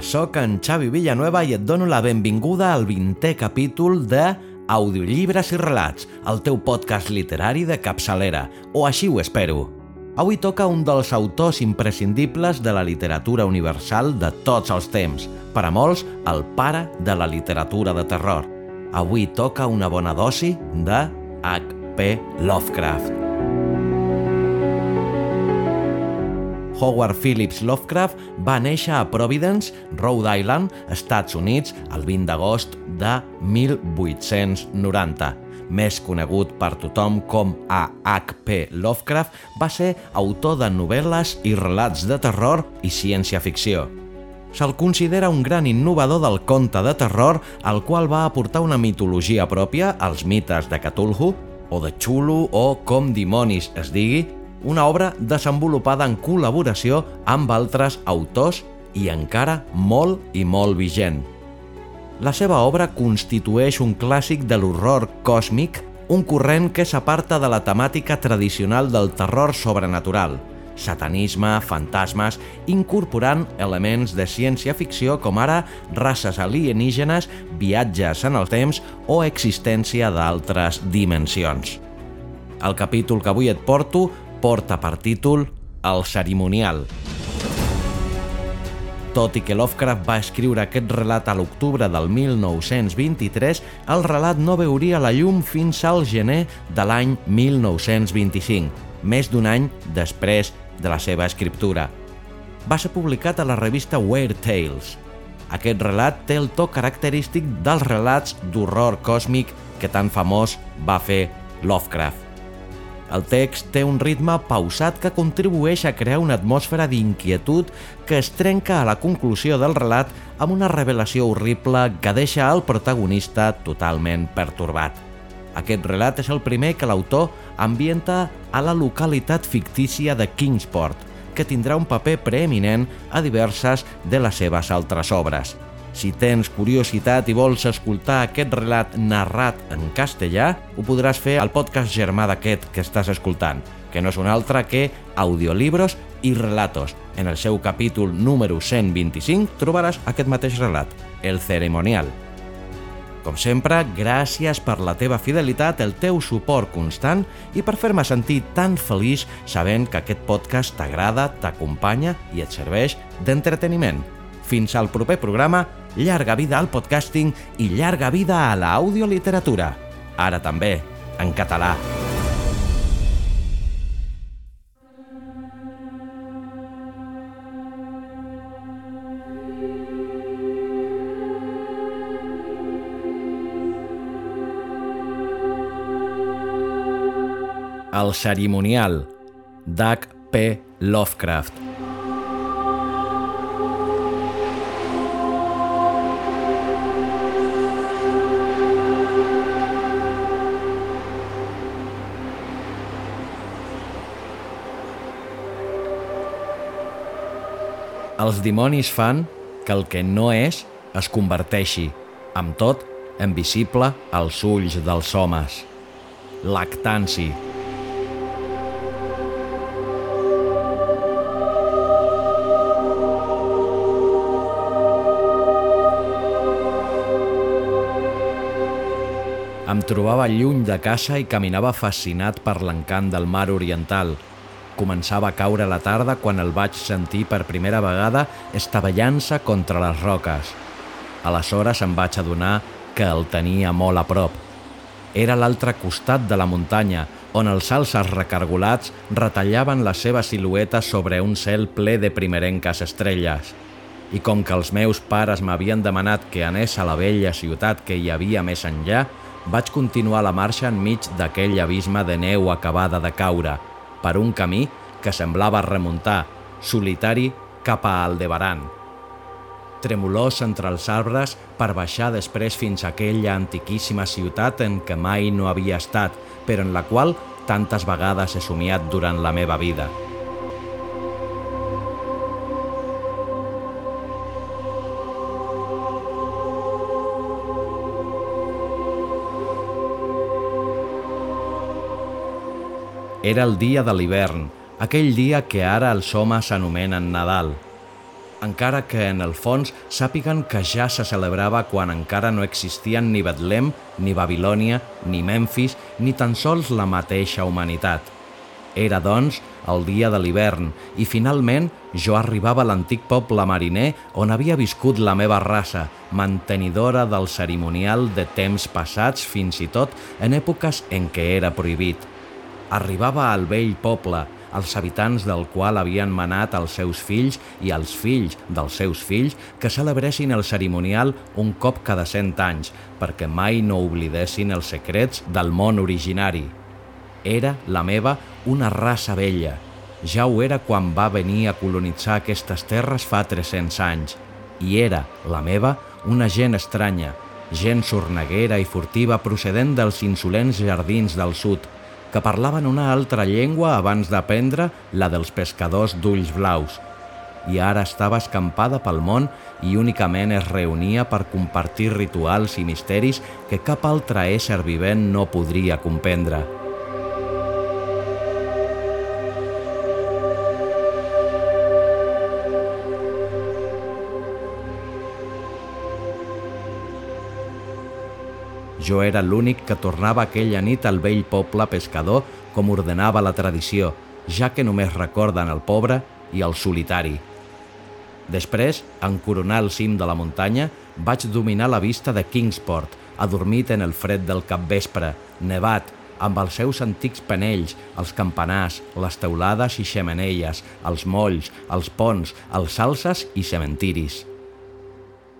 Sóc en Xavi Villanueva i et dono la benvinguda al 20è capítol de Audiollibres i relats, el teu podcast literari de capçalera, o així ho espero. Avui toca un dels autors imprescindibles de la literatura universal de tots els temps, per a molts, el pare de la literatura de terror. Avui toca una bona dosi de H.P. Lovecraft. Howard Phillips Lovecraft va néixer a Providence, Rhode Island, Estats Units, el 20 d'agost de 1890. Més conegut per tothom com a H.P. Lovecraft, va ser autor de novel·les i relats de terror i ciència-ficció. Se'l considera un gran innovador del conte de terror, al qual va aportar una mitologia pròpia als mites de Cthulhu, o de Chulu, o com dimonis es digui, una obra desenvolupada en col·laboració amb altres autors i encara molt i molt vigent. La seva obra constitueix un clàssic de l'horror còsmic, un corrent que s'aparta de la temàtica tradicional del terror sobrenatural, satanisme, fantasmes, incorporant elements de ciència-ficció com ara races alienígenes, viatges en el temps o existència d'altres dimensions. El capítol que avui et porto porta per títol El cerimonial. Tot i que Lovecraft va escriure aquest relat a l'octubre del 1923, el relat no veuria la llum fins al gener de l'any 1925, més d'un any després de la seva escriptura. Va ser publicat a la revista Weird Tales. Aquest relat té el to característic dels relats d'horror còsmic que tan famós va fer Lovecraft. El text té un ritme pausat que contribueix a crear una atmosfera d'inquietud que es trenca a la conclusió del relat amb una revelació horrible que deixa el protagonista totalment pertorbat. Aquest relat és el primer que l'autor ambienta a la localitat fictícia de Kingsport, que tindrà un paper preeminent a diverses de les seves altres obres. Si tens curiositat i vols escoltar aquest relat narrat en castellà, ho podràs fer al podcast germà d'aquest que estàs escoltant, que no és un altre que Audiolibros i Relatos. En el seu capítol número 125 trobaràs aquest mateix relat, El Ceremonial. Com sempre, gràcies per la teva fidelitat, el teu suport constant i per fer-me sentir tan feliç sabent que aquest podcast t'agrada, t'acompanya i et serveix d'entreteniment. Fins al proper programa, llarga vida al podcasting i llarga vida a l'audioliteratura. Ara també, en català. El cerimonial d'H.P. Lovecraft Els dimonis fan que el que no és es converteixi, amb tot, en visible als ulls dels homes. Lactanci. Em trobava lluny de casa i caminava fascinat per l'encant del mar oriental, Començava a caure la tarda quan el vaig sentir per primera vegada estavellant-se contra les roques. Aleshores em vaig adonar que el tenia molt a prop. Era l'altre costat de la muntanya, on els alces recargolats retallaven la seva silueta sobre un cel ple de primerenques estrelles. I com que els meus pares m'havien demanat que anés a la vella ciutat que hi havia més enllà, vaig continuar la marxa enmig d'aquell abisme de neu acabada de caure, per un camí que semblava remuntar, solitari cap a Aldebaran. Tremolós entre els arbres per baixar després fins a aquella antiquíssima ciutat en què mai no havia estat, però en la qual tantes vegades he somiat durant la meva vida. Era el dia de l'hivern, aquell dia que ara els homes anomenen Nadal. Encara que en el fons sàpiguen que ja se celebrava quan encara no existien ni Betlem, ni Babilònia, ni Memphis, ni tan sols la mateixa humanitat. Era, doncs, el dia de l'hivern i finalment jo arribava a l'antic poble mariner on havia viscut la meva raça, mantenidora del cerimonial de temps passats fins i tot en èpoques en què era prohibit arribava al vell poble, els habitants del qual havien manat els seus fills i els fills dels seus fills que celebressin el cerimonial un cop cada cent anys, perquè mai no oblidessin els secrets del món originari. Era, la meva, una raça vella. Ja ho era quan va venir a colonitzar aquestes terres fa 300 anys. I era, la meva, una gent estranya, gent sorneguera i furtiva procedent dels insolents jardins del sud, que parlaven una altra llengua abans d'aprendre la dels pescadors d'ulls blaus. I ara estava escampada pel món i únicament es reunia per compartir rituals i misteris que cap altre ésser vivent no podria comprendre. Jo era l'únic que tornava aquella nit al vell poble pescador com ordenava la tradició, ja que només recorden el pobre i el solitari. Després, en coronar el cim de la muntanya, vaig dominar la vista de Kingsport, adormit en el fred del capvespre, nevat, amb els seus antics panells, els campanars, les teulades i xemeneies, els molls, els ponts, els salses i cementiris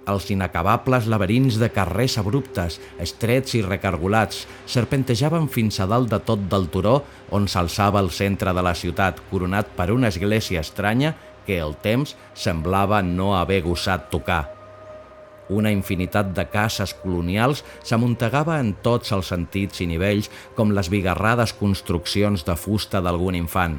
els inacabables laberints de carrers abruptes, estrets i recargolats, serpentejaven fins a dalt de tot del turó on s'alçava el centre de la ciutat, coronat per una església estranya que el temps semblava no haver gosat tocar. Una infinitat de cases colonials s'amuntegava en tots els sentits i nivells com les bigarrades construccions de fusta d'algun infant.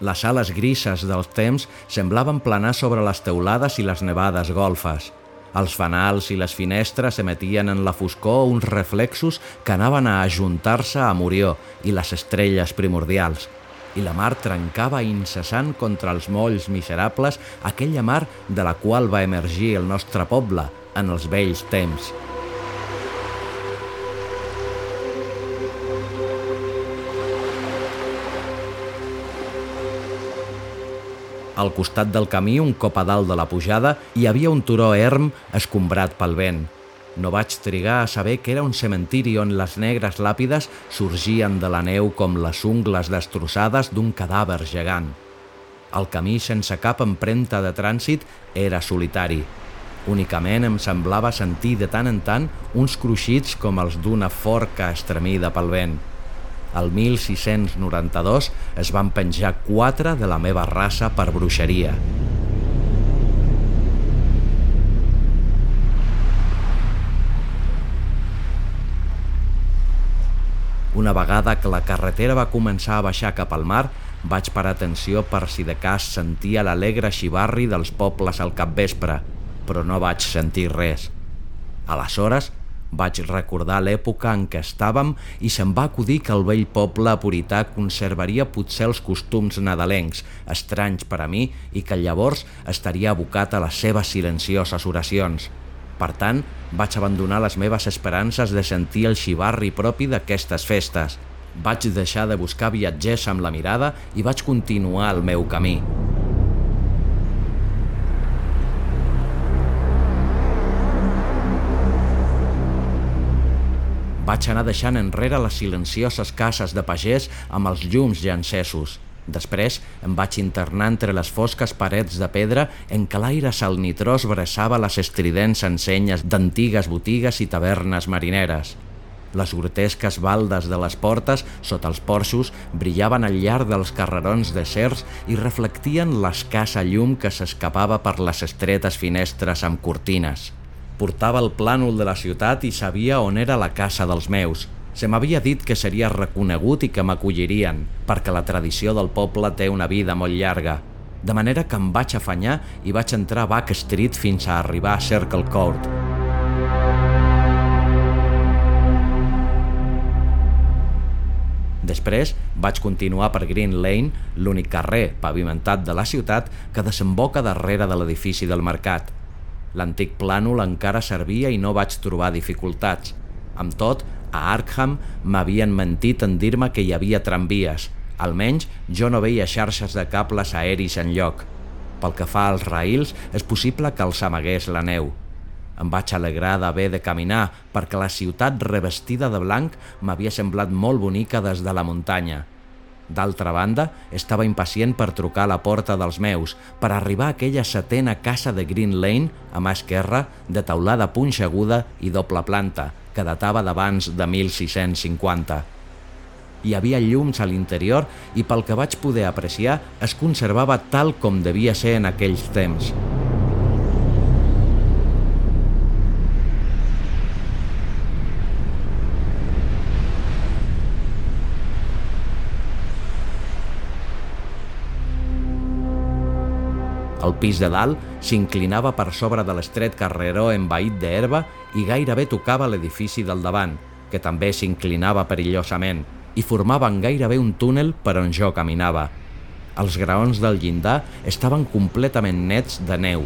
Les ales grises dels temps semblaven planar sobre les teulades i les nevades golfes. Els fanals i les finestres emetien en la foscor uns reflexos que anaven a ajuntar-se a Murió i les estrelles primordials. I la mar trencava incessant contra els molls miserables aquella mar de la qual va emergir el nostre poble en els vells temps. Al costat del camí, un cop a dalt de la pujada, hi havia un turó erm escombrat pel vent. No vaig trigar a saber que era un cementiri on les negres làpides sorgien de la neu com les ungles destrossades d'un cadàver gegant. El camí sense cap empremta de trànsit era solitari. Únicament em semblava sentir de tant en tant uns cruixits com els d'una forca estremida pel vent. El 1692 es van penjar quatre de la meva raça per bruixeria. Una vegada que la carretera va començar a baixar cap al mar, vaig parar atenció per si de cas sentia l'alegre xivarri dels pobles al capvespre, però no vaig sentir res. Aleshores, vaig recordar l'època en què estàvem i se'm va acudir que el vell poble purità conservaria potser els costums nadalencs, estranys per a mi, i que llavors estaria abocat a les seves silencioses oracions. Per tant, vaig abandonar les meves esperances de sentir el xivarri propi d'aquestes festes. Vaig deixar de buscar viatgers amb la mirada i vaig continuar el meu camí. Vaig anar deixant enrere les silencioses cases de pagès amb els llums ja encesos. Després em vaig internar entre les fosques parets de pedra en què l'aire salnitrós bressava les estridents ensenyes d'antigues botigues i tavernes marineres. Les grotesques baldes de les portes, sota els porxos, brillaven al llarg dels carrerons de cers i reflectien l'escassa llum que s'escapava per les estretes finestres amb cortines. Portava el plànol de la ciutat i sabia on era la casa dels meus. Se m'havia dit que seria reconegut i que m'acollirien, perquè la tradició del poble té una vida molt llarga. De manera que em vaig afanyar i vaig entrar a Back Street fins a arribar a Circle Court. Després vaig continuar per Green Lane, l'únic carrer pavimentat de la ciutat que desemboca darrere de l'edifici del mercat. L'antic plànol encara servia i no vaig trobar dificultats. Amb tot, a Arkham m'havien mentit en dir-me que hi havia tramvies. Almenys jo no veia xarxes de cables aeris en lloc. Pel que fa als raïls, és possible que els amagués la neu. Em vaig alegrar d'haver de caminar perquè la ciutat revestida de blanc m'havia semblat molt bonica des de la muntanya. D'altra banda, estava impacient per trucar a la porta dels meus, per arribar a aquella setena casa de Green Lane, a mà esquerra, de taulada punxeguda i doble planta, que datava d'abans de 1650. Hi havia llums a l'interior i pel que vaig poder apreciar es conservava tal com devia ser en aquells temps. El pis de dalt s'inclinava per sobre de l'estret carreró envaït d'herba i gairebé tocava l'edifici del davant, que també s'inclinava perillosament, i formaven gairebé un túnel per on jo caminava. Els graons del llindar estaven completament nets de neu.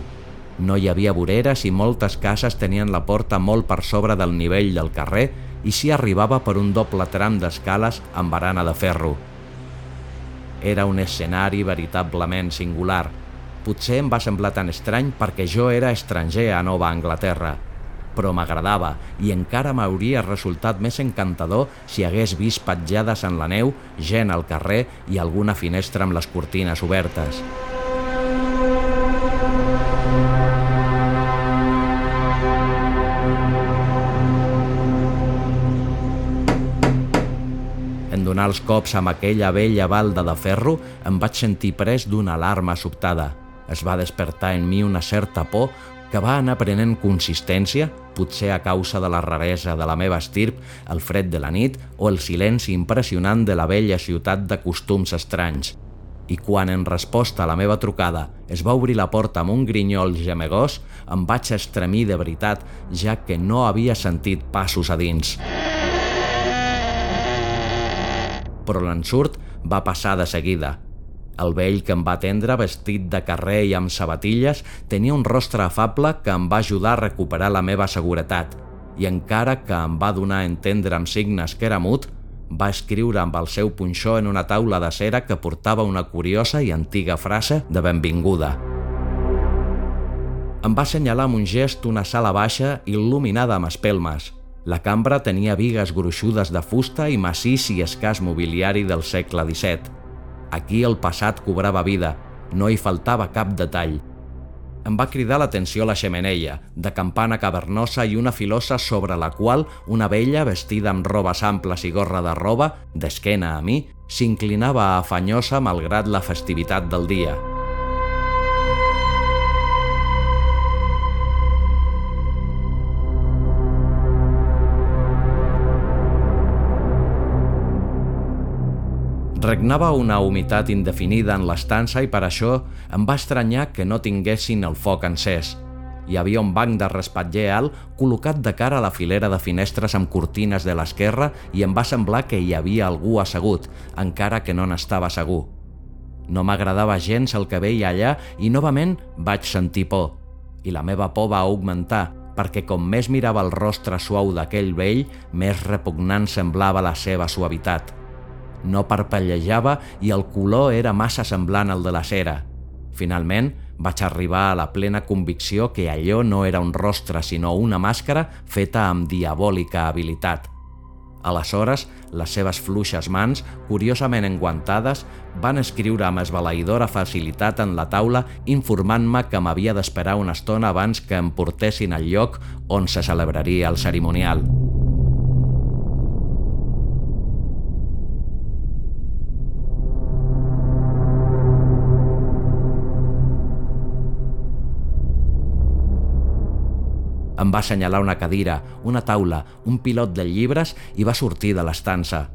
No hi havia voreres i moltes cases tenien la porta molt per sobre del nivell del carrer i s'hi arribava per un doble tram d'escales amb barana de ferro. Era un escenari veritablement singular, Potser em va semblar tan estrany perquè jo era estranger a Nova Anglaterra, però m'agradava i encara m'hauria resultat més encantador si hagués vist petjades en la neu, gent al carrer i alguna finestra amb les cortines obertes. En donar els cops amb aquella vella balda de ferro, em vaig sentir pres d'una alarma sobtada es va despertar en mi una certa por que va anar prenent consistència, potser a causa de la raresa de la meva estirp, el fred de la nit o el silenci impressionant de la vella ciutat de costums estranys. I quan, en resposta a la meva trucada, es va obrir la porta amb un grinyol gemegós, em vaig estremir de veritat, ja que no havia sentit passos a dins. Però l'ensurt va passar de seguida, el vell que em va atendre, vestit de carrer i amb sabatilles, tenia un rostre afable que em va ajudar a recuperar la meva seguretat, i encara que em va donar a entendre amb signes que era mut, va escriure amb el seu punxó en una taula de cera que portava una curiosa i antiga frase de benvinguda. Em va assenyalar amb un gest una sala baixa il·luminada amb espelmes. La cambra tenia vigues gruixudes de fusta i massís i escàs mobiliari del segle XVII. Aquí el passat cobrava vida, no hi faltava cap detall. Em va cridar l'atenció la xemeneia, de campana cavernosa i una filosa sobre la qual una vella vestida amb robes amples i gorra de roba, d'esquena a mi, s'inclinava afanyosa malgrat la festivitat del dia. Regnava una humitat indefinida en l'estança i per això em va estranyar que no tinguessin el foc encès. Hi havia un banc de respatller alt col·locat de cara a la filera de finestres amb cortines de l'esquerra i em va semblar que hi havia algú assegut, encara que no n'estava segur. No m'agradava gens el que veia allà i novament vaig sentir por. I la meva por va augmentar, perquè com més mirava el rostre suau d'aquell vell, més repugnant semblava la seva suavitat. No parpellejava i el color era massa semblant al de la cera. Finalment, vaig arribar a la plena convicció que allò no era un rostre sinó una màscara feta amb diabòlica habilitat. Aleshores, les seves fluixes mans, curiosament enguantades, van escriure amb esbalaïdora facilitat en la taula informant-me que m'havia d'esperar una estona abans que em portessin al lloc on se celebraria el cerimonial. Em va assenyalar una cadira, una taula, un pilot de llibres i va sortir de l'estança.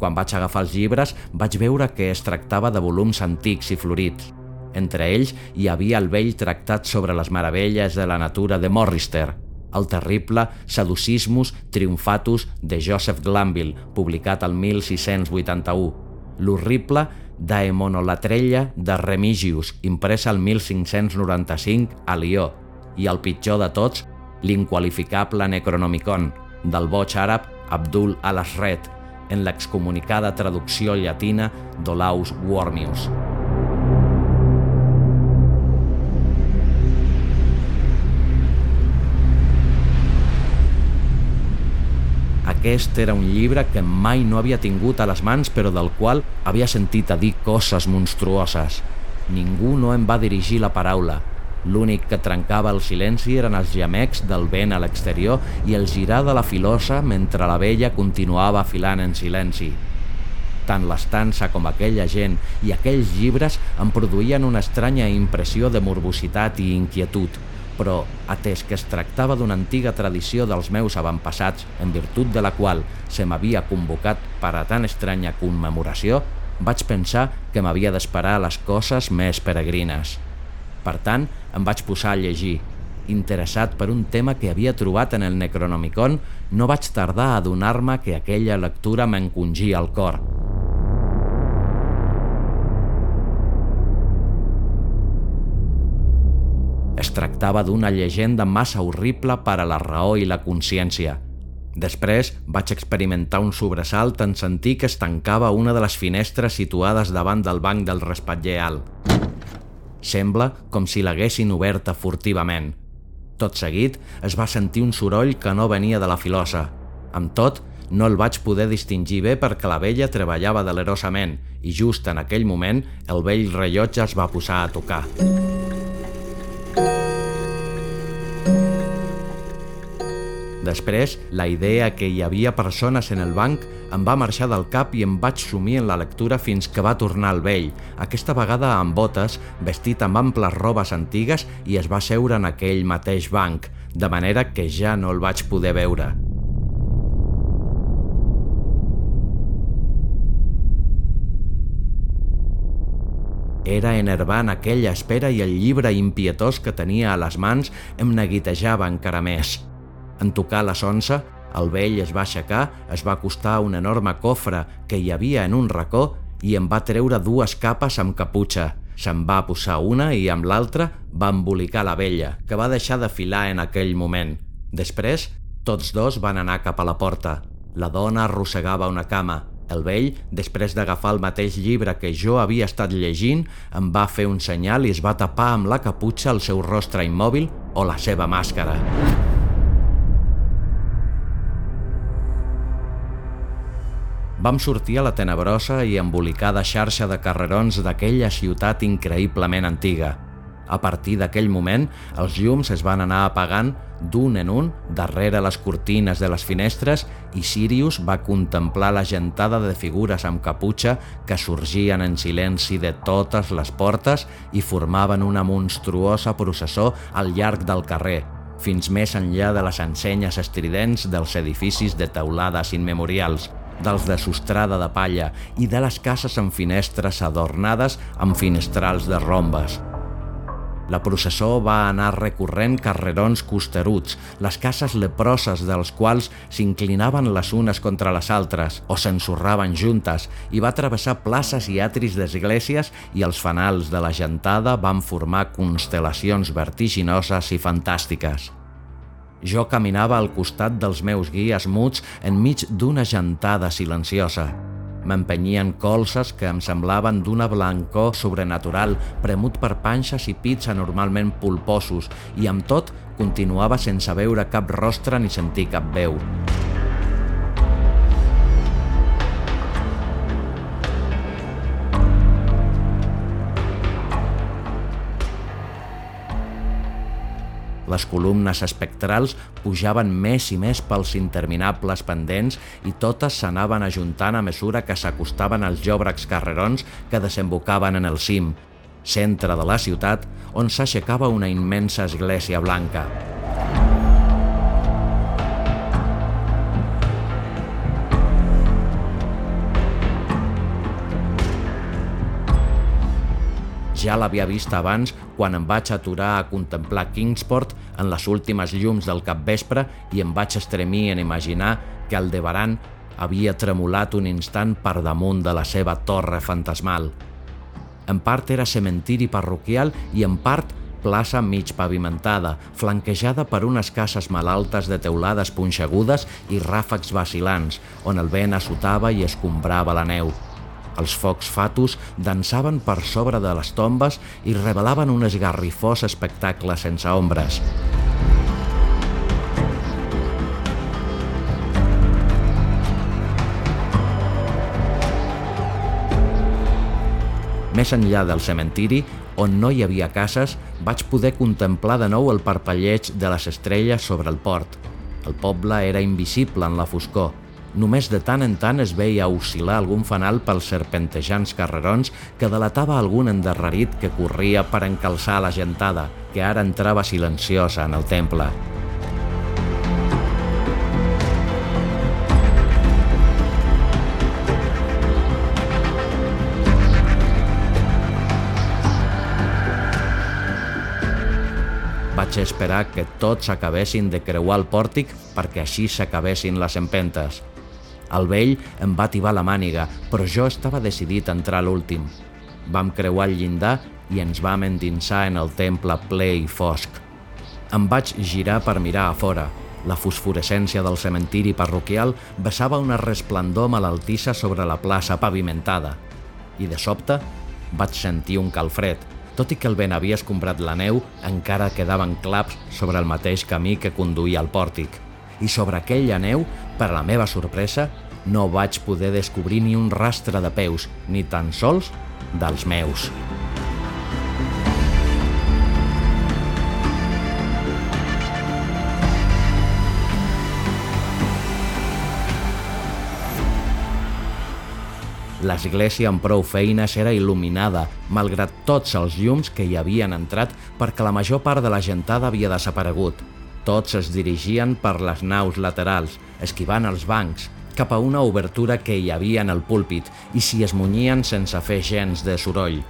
Quan vaig agafar els llibres, vaig veure que es tractava de volums antics i florits. Entre ells hi havia el vell tractat sobre les meravelles de la natura de Morrister, el terrible Saducismus Triumphatus de Joseph Glanville, publicat al 1681, l'horrible Daemonolatrella de Remigius, impresa al 1595 a Lió, i el pitjor de tots, l'inqualificable Necronomicon, del boig àrab Abdul al-Asred, en l'excomunicada traducció llatina d'Olaus Wormius. Aquest era un llibre que mai no havia tingut a les mans però del qual havia sentit a dir coses monstruoses. Ningú no em va dirigir la paraula. L'únic que trencava el silenci eren els gemecs del vent a l'exterior i el girar de la filosa mentre la vella continuava afilant en silenci. Tant l'estança com aquella gent i aquells llibres em produïen una estranya impressió de morbositat i inquietud però atès que es tractava d'una antiga tradició dels meus avantpassats en virtut de la qual se m'havia convocat per a tan estranya commemoració, vaig pensar que m'havia d'esperar les coses més peregrines. Per tant, em vaig posar a llegir. Interessat per un tema que havia trobat en el Necronomicon, no vaig tardar a adonar-me que aquella lectura m'encongia al cor. Es tractava d'una llegenda massa horrible per a la raó i la consciència. Després vaig experimentar un sobresalt en sentir que es tancava una de les finestres situades davant del banc del respatller alt. Sembla com si l'haguessin oberta furtivament. Tot seguit es va sentir un soroll que no venia de la filosa. Amb tot, no el vaig poder distingir bé perquè la vella treballava delerosament i just en aquell moment el vell rellotge es va posar a tocar. Després, la idea que hi havia persones en el banc em va marxar del cap i em vaig sumir en la lectura fins que va tornar al vell, aquesta vegada amb botes, vestit amb amples robes antigues i es va seure en aquell mateix banc, de manera que ja no el vaig poder veure. Era enervant aquella espera i el llibre impietós que tenia a les mans em neguitejava encara més. En tocar la sonsa, el vell es va aixecar, es va acostar a un enorme cofre que hi havia en un racó i em va treure dues capes amb caputxa. Se'n va posar una i amb l'altra va embolicar la vella, que va deixar de filar en aquell moment. Després, tots dos van anar cap a la porta. La dona arrossegava una cama. El vell, després d'agafar el mateix llibre que jo havia estat llegint, em va fer un senyal i es va tapar amb la caputxa el seu rostre immòbil o la seva màscara. Vam sortir a la tenebrosa i embolicada xarxa de carrerons d'aquella ciutat increïblement antiga. A partir d'aquell moment, els llums es van anar apagant d'un en un darrere les cortines de les finestres i Sirius va contemplar la gentada de figures amb caputxa que sorgien en silenci de totes les portes i formaven una monstruosa processó al llarg del carrer, fins més enllà de les ensenyes estridents dels edificis de teulades immemorials, dels de sostrada de palla i de les cases amb finestres adornades amb finestrals de rombes. La processó va anar recorrent carrerons costeruts, les cases leproses dels quals s'inclinaven les unes contra les altres o s'ensorraven juntes i va travessar places i atris d'esglésies i els fanals de la gentada van formar constel·lacions vertiginoses i fantàstiques. Jo caminava al costat dels meus guies muts enmig d'una gentada silenciosa. M'empenyien colzes que em semblaven d'una blancor sobrenatural, premut per panxes i pits anormalment pulposos, i amb tot continuava sense veure cap rostre ni sentir cap veu. Les columnes espectrals pujaven més i més pels interminables pendents i totes s'anaven ajuntant a mesura que s'acostaven als llòbrecs carrerons que desembocaven en el cim, centre de la ciutat, on s'aixecava una immensa església blanca. Ja l'havia vist abans quan em vaig aturar a contemplar Kingsport en les últimes llums del capvespre i em vaig estremir en imaginar que Aldebaran havia tremolat un instant per damunt de la seva torre fantasmal. En part era cementiri parroquial i en part plaça mig pavimentada, flanquejada per unes cases malaltes de teulades punxegudes i ràfecs vacilants, on el vent assotava i escombrava la neu. Els focs fatus dansaven per sobre de les tombes i revelaven un esgarrifós espectacle sense ombres. Més enllà del cementiri, on no hi havia cases, vaig poder contemplar de nou el parpelleig de les estrelles sobre el port. El poble era invisible en la foscor. Només de tant en tant es veia oscil·lar algun fanal pels serpentejants carrerons que delatava algun endarrerit que corria per encalçar la gentada, que ara entrava silenciosa en el temple. Vaig esperar que tots acabessin de creuar el pòrtic perquè així s'acabessin les empentes. El vell em va tibar la màniga, però jo estava decidit a entrar l'últim. Vam creuar el llindar i ens vam endinsar en el temple ple i fosc. Em vaig girar per mirar a fora. La fosforescència del cementiri parroquial vessava una resplendor malaltissa sobre la plaça pavimentada. I de sobte vaig sentir un calfred, tot i que el vent havia escombrat la neu, encara quedaven claps sobre el mateix camí que conduïa al pòrtic. I sobre aquella neu, per a la meva sorpresa, no vaig poder descobrir ni un rastre de peus, ni tan sols dels meus. L'església amb prou feines era il·luminada, malgrat tots els llums que hi havien entrat perquè la major part de la gentada havia desaparegut. Tots es dirigien per les naus laterals, esquivant els bancs, cap a una obertura que hi havia en el púlpit i s'hi esmunyien sense fer gens de soroll.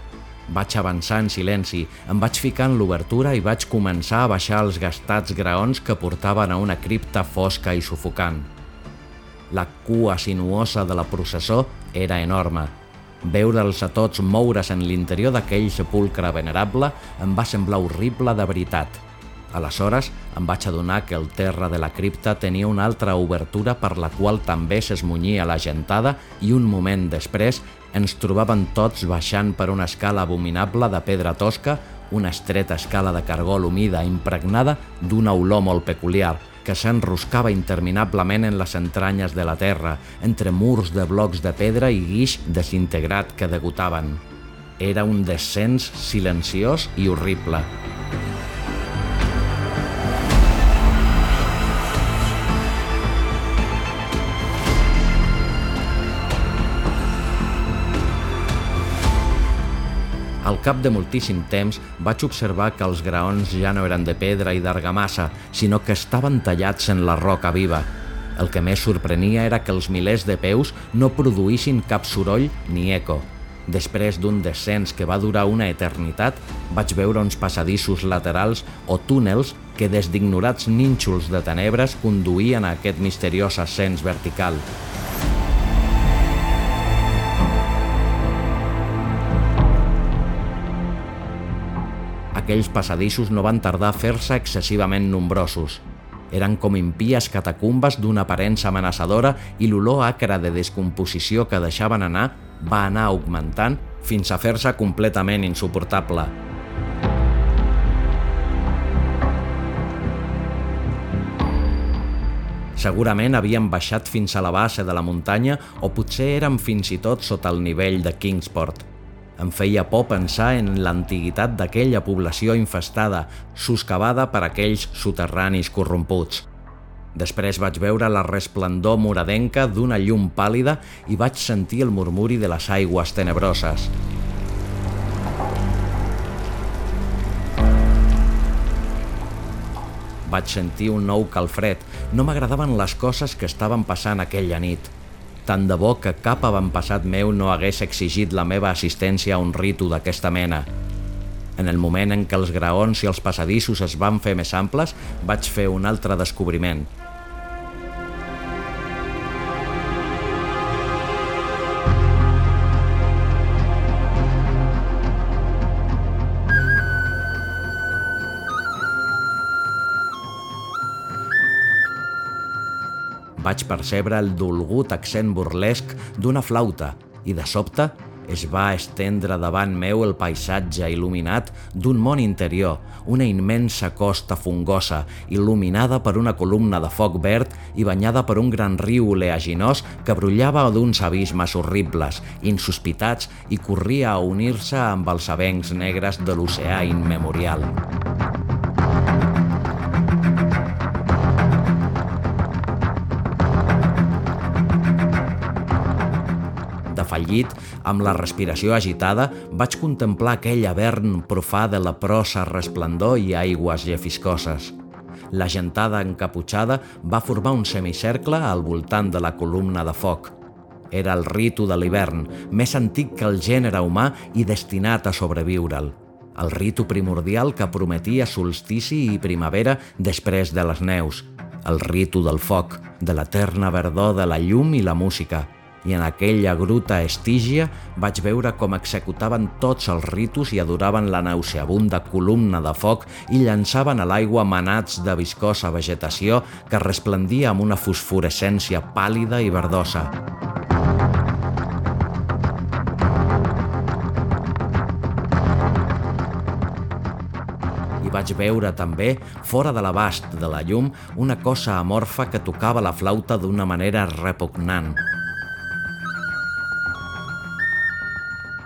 Vaig avançar en silenci, em vaig ficar en l'obertura i vaig començar a baixar els gastats graons que portaven a una cripta fosca i sufocant. La cua sinuosa de la processó era enorme. Veure'ls a tots moure's en l'interior d'aquell sepulcre venerable em va semblar horrible de veritat. Aleshores em vaig adonar que el terra de la cripta tenia una altra obertura per la qual també s'esmunyia la gentada i un moment després ens trobàvem tots baixant per una escala abominable de pedra tosca, una estreta escala de cargol humida impregnada d'una olor molt peculiar, que s'enroscava interminablement en les entranyes de la terra, entre murs de blocs de pedra i guix desintegrat que degotaven. Era un descens silenciós i horrible. Al cap de moltíssim temps vaig observar que els graons ja no eren de pedra i d'argamassa, sinó que estaven tallats en la roca viva. El que més sorprenia era que els milers de peus no produïssin cap soroll ni eco. Després d'un descens que va durar una eternitat, vaig veure uns passadissos laterals o túnels que des d'ignorats nínxols de tenebres conduïen a aquest misteriós ascens vertical. Aquells passadissos no van tardar a fer-se excessivament nombrosos. Eren com impies catacumbes d'una aparença amenaçadora i l'olor acre de descomposició que deixaven anar va anar augmentant fins a fer-se completament insuportable. Segurament havien baixat fins a la base de la muntanya o potser eren fins i tot sota el nivell de Kingsport. Em feia por pensar en l'antiguitat d'aquella població infestada, soscavada per aquells soterranis corromputs. Després vaig veure la resplendor moradenca d'una llum pàlida i vaig sentir el murmuri de les aigües tenebroses. Vaig sentir un nou calfred. No m'agradaven les coses que estaven passant aquella nit. Tant de bo que cap avantpassat meu no hagués exigit la meva assistència a un ritu d'aquesta mena. En el moment en què els graons i els passadissos es van fer més amples, vaig fer un altre descobriment. Vaig percebre el dolgut accent burlesc d'una flauta i, de sobte, es va estendre davant meu el paisatge il·luminat d'un món interior, una immensa costa fungosa, il·luminada per una columna de foc verd i banyada per un gran riu oleaginós que brollava d'uns abismes horribles, insospitats, i corria a unir-se amb els avencs negres de l'oceà immemorial. Fallit, amb la respiració agitada, vaig contemplar aquell avern profà de la prosa resplendor i aigües llefiscoses. La gentada encaputxada va formar un semicercle al voltant de la columna de foc. Era el ritu de l'hivern, més antic que el gènere humà i destinat a sobreviure'l. El ritu primordial que prometia solstici i primavera després de les neus. El ritu del foc, de l'eterna verdor de la llum i la música, i en aquella gruta estígia vaig veure com executaven tots els ritus i adoraven la nauseabunda columna de foc i llançaven a l'aigua manats de viscosa vegetació que resplendia amb una fosforescència pàl·lida i verdosa. I vaig veure també, fora de l'abast de la llum, una cosa amorfa que tocava la flauta d'una manera repugnant.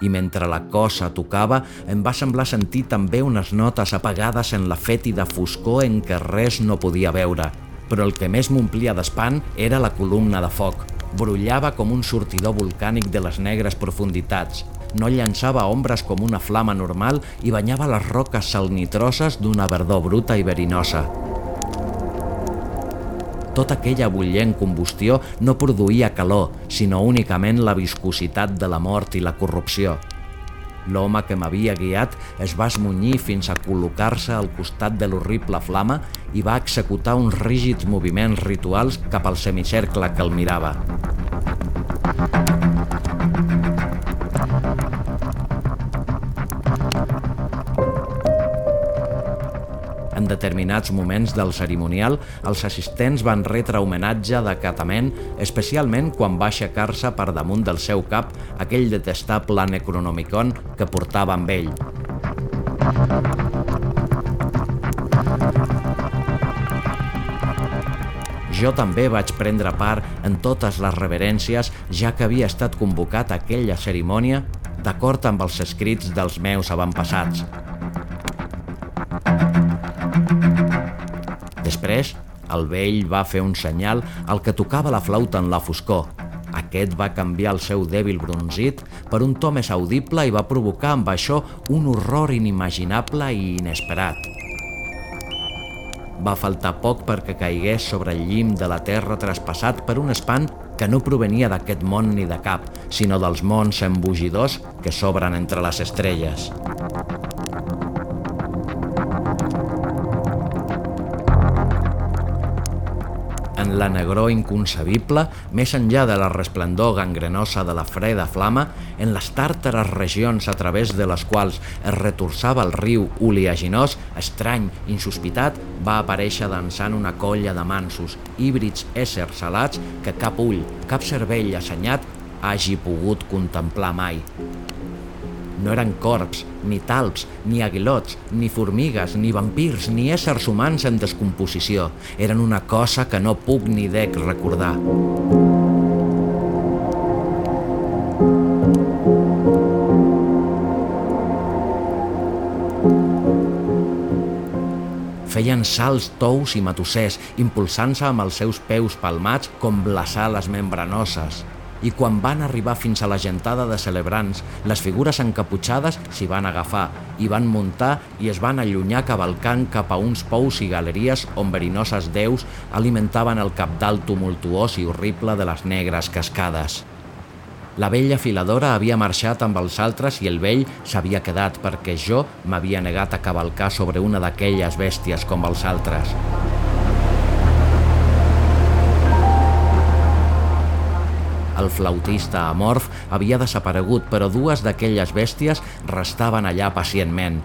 I mentre la cosa tocava em va semblar sentir també unes notes apagades en la fètida foscor en què res no podia veure. Però el que més m'omplia d'espant era la columna de foc. Brullava com un sortidor volcànic de les negres profunditats. No llançava ombres com una flama normal i banyava les roques salnitroses d'una verdor bruta i verinosa tota aquella bullent combustió no produïa calor, sinó únicament la viscositat de la mort i la corrupció. L'home que m'havia guiat es va esmunyir fins a col·locar-se al costat de l'horrible flama i va executar uns rígids moviments rituals cap al semicercle que el mirava. Determinats moments del cerimonial, els assistents van retre homenatge d'acatament, especialment quan va aixecar-se per damunt del seu cap aquell detestable Necronomicon que portava amb ell. Jo també vaig prendre part en totes les reverències, ja que havia estat convocat a aquella cerimònia d'acord amb els escrits dels meus avantpassats. El vell va fer un senyal al que tocava la flauta en la foscor. Aquest va canviar el seu dèbil bronzit per un to més audible i va provocar amb això un horror inimaginable i inesperat. Va faltar poc perquè caigués sobre el llim de la terra traspassat per un espant que no provenia d'aquest món ni de cap, sinó dels mons embogidors que s'obren entre les estrelles. La negror inconcebible, més enllà de la resplendor gangrenosa de la freda flama, en les tàrtares regions a través de les quals es retorçava el riu oleaginós, estrany, insospitat, va aparèixer dansant una colla de mansos, híbrids éssers salats que cap ull, cap cervell assenyat hagi pogut contemplar mai. No eren corps, ni talps, ni aguilots, ni formigues, ni vampirs, ni éssers humans en descomposició. Eren una cosa que no puc ni dec recordar. feien salts tous i matossers, impulsant-se amb els seus peus palmats com glaçar les membranoses i quan van arribar fins a la gentada de celebrants, les figures encaputxades s'hi van agafar, i van muntar i es van allunyar cavalcant cap a uns pous i galeries on verinoses déus alimentaven el capdalt tumultuós i horrible de les negres cascades. La vella filadora havia marxat amb els altres i el vell s'havia quedat perquè jo m'havia negat a cavalcar sobre una d'aquelles bèsties com els altres. El flautista amorf havia desaparegut, però dues d'aquelles bèsties restaven allà pacientment.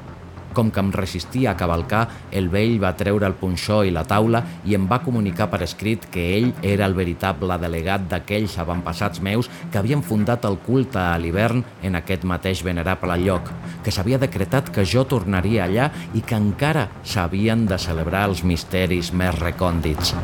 Com que em resistia a cavalcar, el vell va treure el punxó i la taula i em va comunicar per escrit que ell era el veritable delegat d'aquells avantpassats meus que havien fundat el culte a l'hivern en aquest mateix venerable lloc, que s'havia decretat que jo tornaria allà i que encara s'havien de celebrar els misteris més recòndits.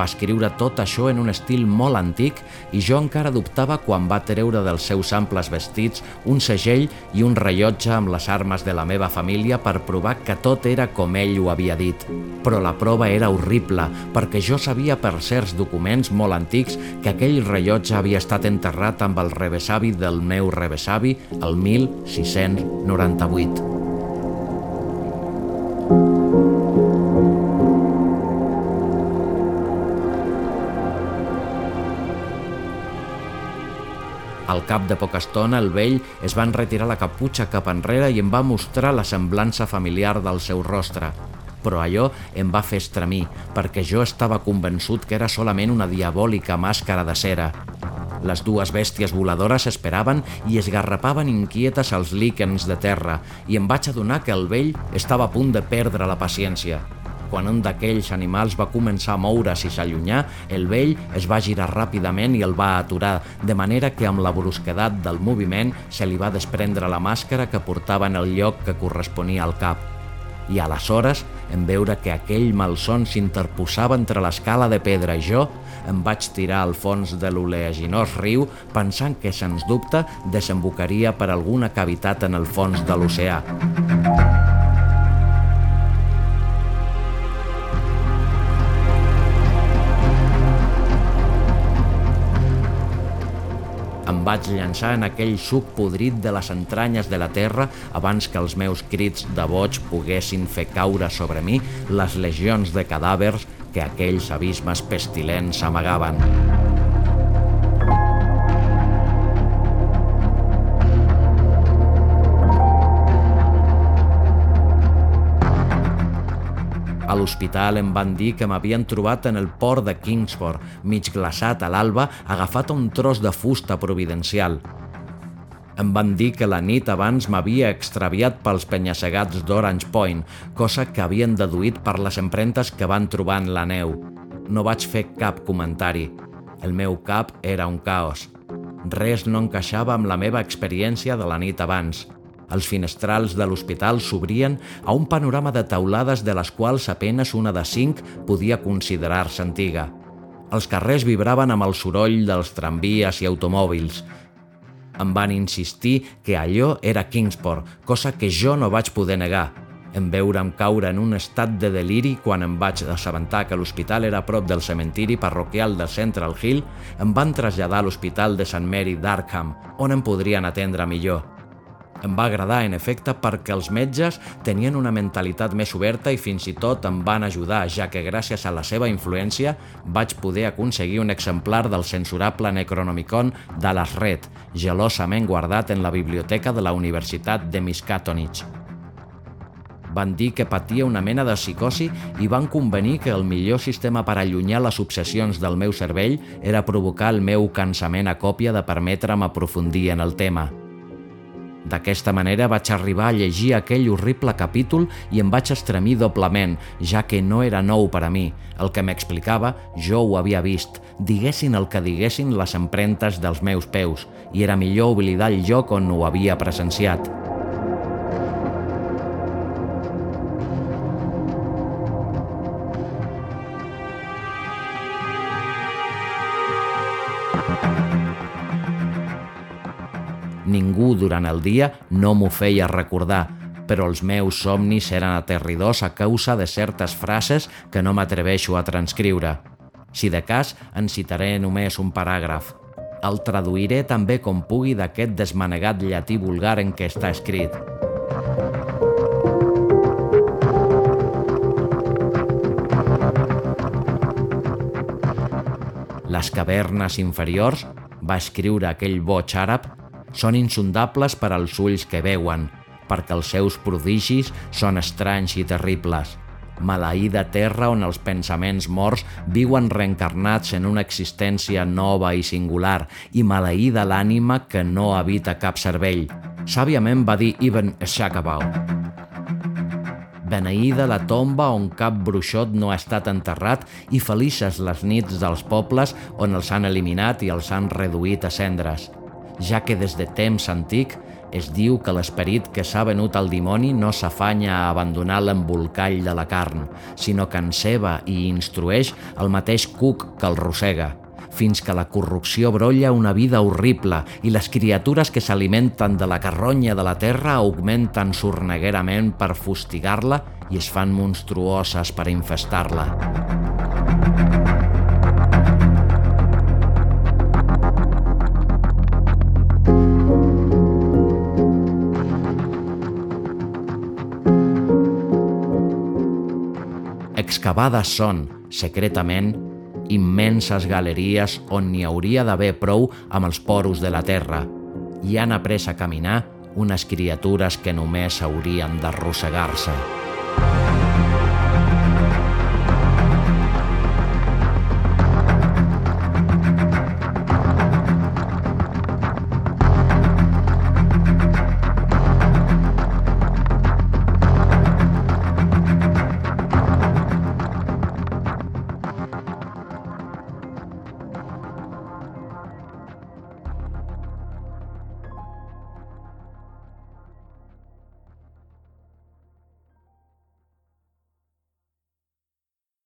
Va escriure tot això en un estil molt antic i jo encara dubtava quan va treure dels seus amples vestits un segell i un rellotge amb les armes de la meva família per provar que tot era com ell ho havia dit. Però la prova era horrible, perquè jo sabia per certs documents molt antics que aquell rellotge havia estat enterrat amb el rebesavi del meu rebesavi el 1698. Al cap de poca estona, el vell es va enretirar la caputxa cap enrere i em va mostrar la semblança familiar del seu rostre. Però allò em va fer estremir, perquè jo estava convençut que era solament una diabòlica màscara de cera. Les dues bèsties voladores esperaven i esgarrapaven inquietes als líquens de terra i em vaig adonar que el vell estava a punt de perdre la paciència. Quan un d'aquells animals va començar a moure's i s'allunyar, el vell es va girar ràpidament i el va aturar, de manera que amb la brusquedat del moviment se li va desprendre la màscara que portava en el lloc que corresponia al cap. I aleshores, en veure que aquell malson s'interposava entre l'escala de pedra i jo, em vaig tirar al fons de l'oleaginós riu pensant que, sens dubte, desembocaria per alguna cavitat en el fons de l'oceà. Em vaig llançar en aquell suc podrit de les entranyes de la terra abans que els meus crits de boig poguessin fer caure sobre mi les legions de cadàvers que aquells abismes pestilents amagaven. L'hospital em van dir que m'havien trobat en el port de Kingsport, mig glaçat a l'alba, agafat a un tros de fusta providencial. Em van dir que la nit abans m'havia extraviat pels penyassegats d'Orange Point, cosa que havien deduït per les empremtes que van trobar en la neu. No vaig fer cap comentari. El meu cap era un caos. Res no encaixava amb la meva experiència de la nit abans. Els finestrals de l'hospital s'obrien a un panorama de taulades de les quals apenes una de cinc podia considerar-se antiga. Els carrers vibraven amb el soroll dels tramvies i automòbils. Em van insistir que allò era Kingsport, cosa que jo no vaig poder negar. En veure'm caure en un estat de deliri quan em vaig assabentar que l'hospital era a prop del cementiri parroquial de Central Hill, em van traslladar a l'hospital de Sant Mary d'Arkham, on em podrien atendre millor. Em va agradar, en efecte, perquè els metges tenien una mentalitat més oberta i fins i tot em van ajudar, ja que gràcies a la seva influència vaig poder aconseguir un exemplar del censurable Necronomicon de Red, gelosament guardat en la biblioteca de la Universitat de Miskatonic. Van dir que patia una mena de psicosi i van convenir que el millor sistema per allunyar les obsessions del meu cervell era provocar el meu cansament a còpia de permetre'm aprofundir en el tema – D'aquesta manera vaig arribar a llegir aquell horrible capítol i em vaig estremir doblement, ja que no era nou per a mi. El que m'explicava, jo ho havia vist, diguessin el que diguessin les empremtes dels meus peus, i era millor oblidar el lloc on ho havia presenciat. Ningú durant el dia no m'ho feia recordar, però els meus somnis eren aterridors a causa de certes frases que no m'atreveixo a transcriure. Si de cas, en citaré només un paràgraf. El traduiré també com pugui d'aquest desmanegat llatí vulgar en què està escrit. Les cavernes inferiors, va escriure aquell boig àrab, són insondables per als ulls que veuen, perquè els seus prodigis són estranys i terribles. Maleïda terra on els pensaments morts viuen reencarnats en una existència nova i singular, i maleïda l'ànima que no habita cap cervell. Sàviament va dir Ibn Shakabau. Beneïda la tomba on cap bruixot no ha estat enterrat i felices les nits dels pobles on els han eliminat i els han reduït a cendres, ja que des de temps antic es diu que l'esperit que s'ha venut al dimoni no s'afanya a abandonar l'embolcall de la carn, sinó que enceba i instrueix el mateix cuc que el rossega fins que la corrupció brolla una vida horrible i les criatures que s'alimenten de la carronya de la terra augmenten sorneguerament per fustigar-la i es fan monstruoses per infestar-la. Excavades són, secretament, immenses galeries on n'hi hauria d'haver prou amb els poros de la terra i han après a caminar unes criatures que només haurien d'arrossegar-se.